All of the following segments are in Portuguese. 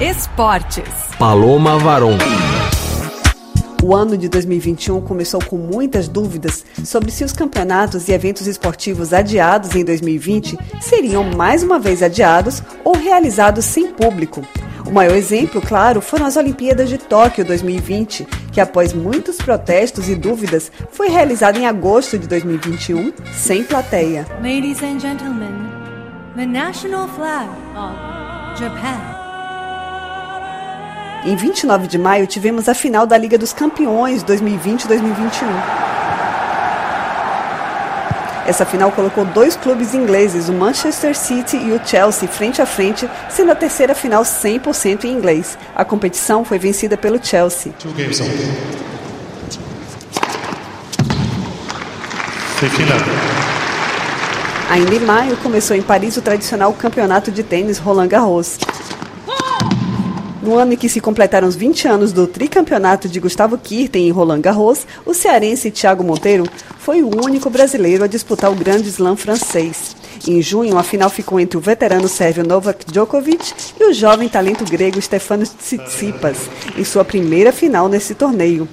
Esportes. Paloma Varon. O ano de 2021 começou com muitas dúvidas sobre se os campeonatos e eventos esportivos adiados em 2020 seriam mais uma vez adiados ou realizados sem público. O maior exemplo, claro, foram as Olimpíadas de Tóquio 2020, que após muitos protestos e dúvidas, foi realizada em agosto de 2021 sem plateia. Ladies and gentlemen, the national flag of Japan. Em 29 de maio, tivemos a final da Liga dos Campeões 2020-2021. Essa final colocou dois clubes ingleses, o Manchester City e o Chelsea, frente a frente, sendo a terceira final 100% em inglês. A competição foi vencida pelo Chelsea. Ainda em maio, começou em Paris o tradicional campeonato de tênis Roland Garros. No ano em que se completaram os 20 anos do tricampeonato de Gustavo Kirten em Roland Garros, o cearense Thiago Monteiro foi o único brasileiro a disputar o grande slam francês. Em junho, a final ficou entre o veterano sérvio Novak Djokovic e o jovem talento grego Stefanos Tsitsipas, em sua primeira final nesse torneio.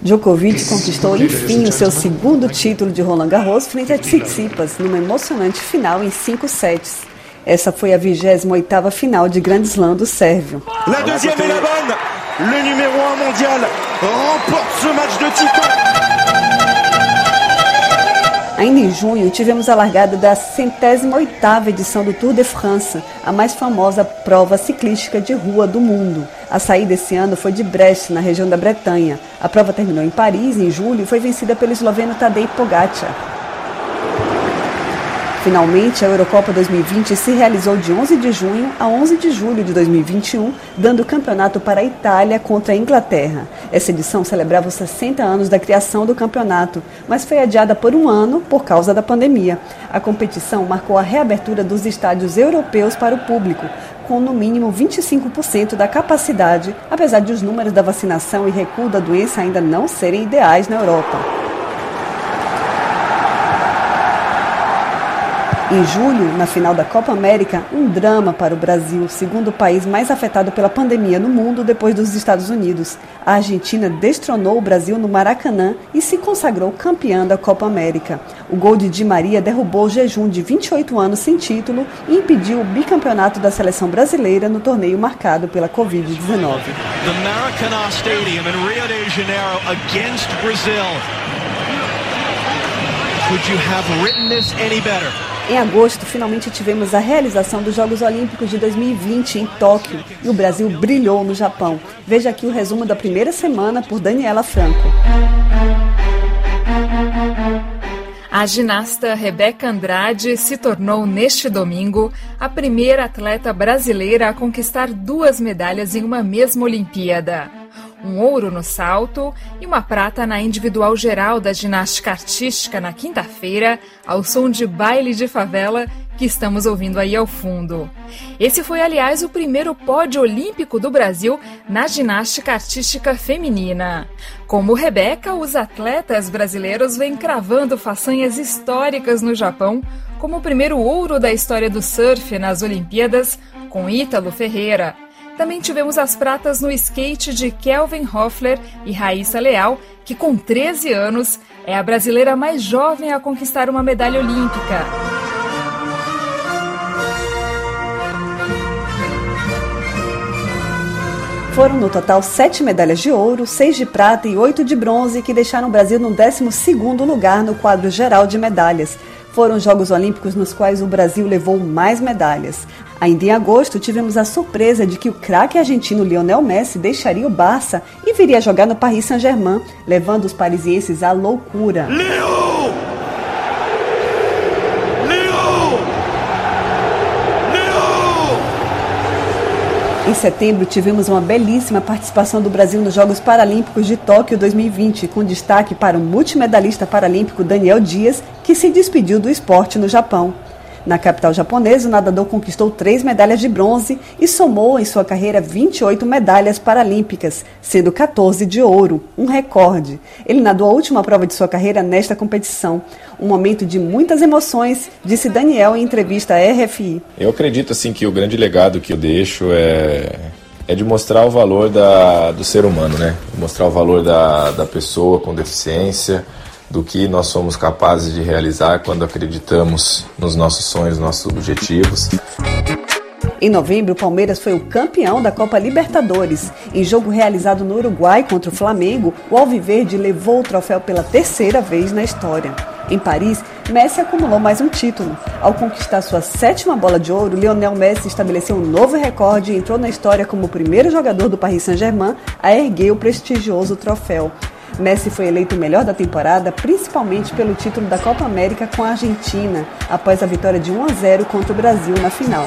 Djokovic conquistou enfim o seu segundo título de Roland Garros frente a Tsitsipas, numa emocionante final em cinco sets. Essa foi a 28ª final de Grand Slam do Sérvio. La deuxième est la bonne. Le numéro 1 mondial remporte ce match de. Ainda em junho, tivemos a largada da centésima oitava edição do Tour de France, a mais famosa prova ciclística de rua do mundo. A saída esse ano foi de Brest, na região da Bretanha. A prova terminou em Paris, em julho, e foi vencida pelo esloveno Tadej Pogacar. Finalmente, a Eurocopa 2020 se realizou de 11 de junho a 11 de julho de 2021, dando o campeonato para a Itália contra a Inglaterra. Essa edição celebrava os 60 anos da criação do campeonato, mas foi adiada por um ano por causa da pandemia. A competição marcou a reabertura dos estádios europeus para o público, com no mínimo 25% da capacidade, apesar de os números da vacinação e recuo da doença ainda não serem ideais na Europa. Em julho, na final da Copa América, um drama para o Brasil, segundo o país mais afetado pela pandemia no mundo depois dos Estados Unidos. A Argentina destronou o Brasil no Maracanã e se consagrou campeã da Copa América. O gol de Di Maria derrubou o jejum de 28 anos sem título e impediu o bicampeonato da seleção brasileira no torneio marcado pela Covid-19. The Maracanã Rio de Janeiro. Could you have written this any better? Em agosto, finalmente tivemos a realização dos Jogos Olímpicos de 2020 em Tóquio e o Brasil brilhou no Japão. Veja aqui o resumo da primeira semana por Daniela Franco. A ginasta Rebeca Andrade se tornou neste domingo a primeira atleta brasileira a conquistar duas medalhas em uma mesma Olimpíada um ouro no salto e uma prata na individual geral da ginástica artística na quinta-feira, ao som de baile de favela que estamos ouvindo aí ao fundo. Esse foi, aliás, o primeiro pódio olímpico do Brasil na ginástica artística feminina. Como Rebeca, os atletas brasileiros vêm cravando façanhas históricas no Japão, como o primeiro ouro da história do surf nas Olimpíadas, com Ítalo Ferreira também tivemos as pratas no skate de Kelvin Hoffler e Raíssa Leal, que com 13 anos é a brasileira mais jovem a conquistar uma medalha olímpica. Foram no total sete medalhas de ouro, seis de prata e oito de bronze, que deixaram o Brasil no 12º lugar no quadro geral de medalhas. Foram os Jogos Olímpicos nos quais o Brasil levou mais medalhas. Ainda em agosto, tivemos a surpresa de que o craque argentino Lionel Messi deixaria o Barça e viria jogar no Paris Saint-Germain, levando os parisienses à loucura. Leo! Em setembro, tivemos uma belíssima participação do Brasil nos Jogos Paralímpicos de Tóquio 2020, com destaque para o multimedalista paralímpico Daniel Dias, que se despediu do esporte no Japão. Na capital japonesa, o nadador conquistou três medalhas de bronze e somou em sua carreira 28 medalhas paralímpicas, sendo 14 de ouro, um recorde. Ele nadou a última prova de sua carreira nesta competição. Um momento de muitas emoções, disse Daniel em entrevista à RFI. Eu acredito assim que o grande legado que eu deixo é é de mostrar o valor da, do ser humano, né? Mostrar o valor da, da pessoa com deficiência, do que nós somos capazes de realizar quando acreditamos nos nossos sonhos, nossos objetivos. Em novembro, o Palmeiras foi o campeão da Copa Libertadores. Em jogo realizado no Uruguai contra o Flamengo, o Alviverde levou o troféu pela terceira vez na história. Em Paris, Messi acumulou mais um título. Ao conquistar sua sétima bola de ouro, Lionel Messi estabeleceu um novo recorde e entrou na história como o primeiro jogador do Paris Saint-Germain a erguer o prestigioso troféu. Messi foi eleito o melhor da temporada, principalmente pelo título da Copa América com a Argentina, após a vitória de 1 a 0 contra o Brasil na final.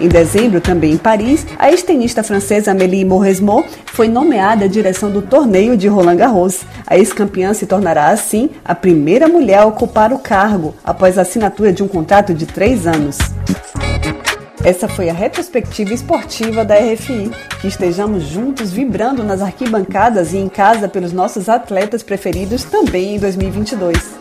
Em dezembro, também em Paris, a ex-tenista francesa Amélie Mauresmo foi nomeada à direção do torneio de Roland Garros. A ex-campeã se tornará, assim, a primeira mulher a ocupar o cargo, após a assinatura de um contrato de três anos. Essa foi a retrospectiva esportiva da RFI. Que estejamos juntos vibrando nas arquibancadas e em casa pelos nossos atletas preferidos também em 2022.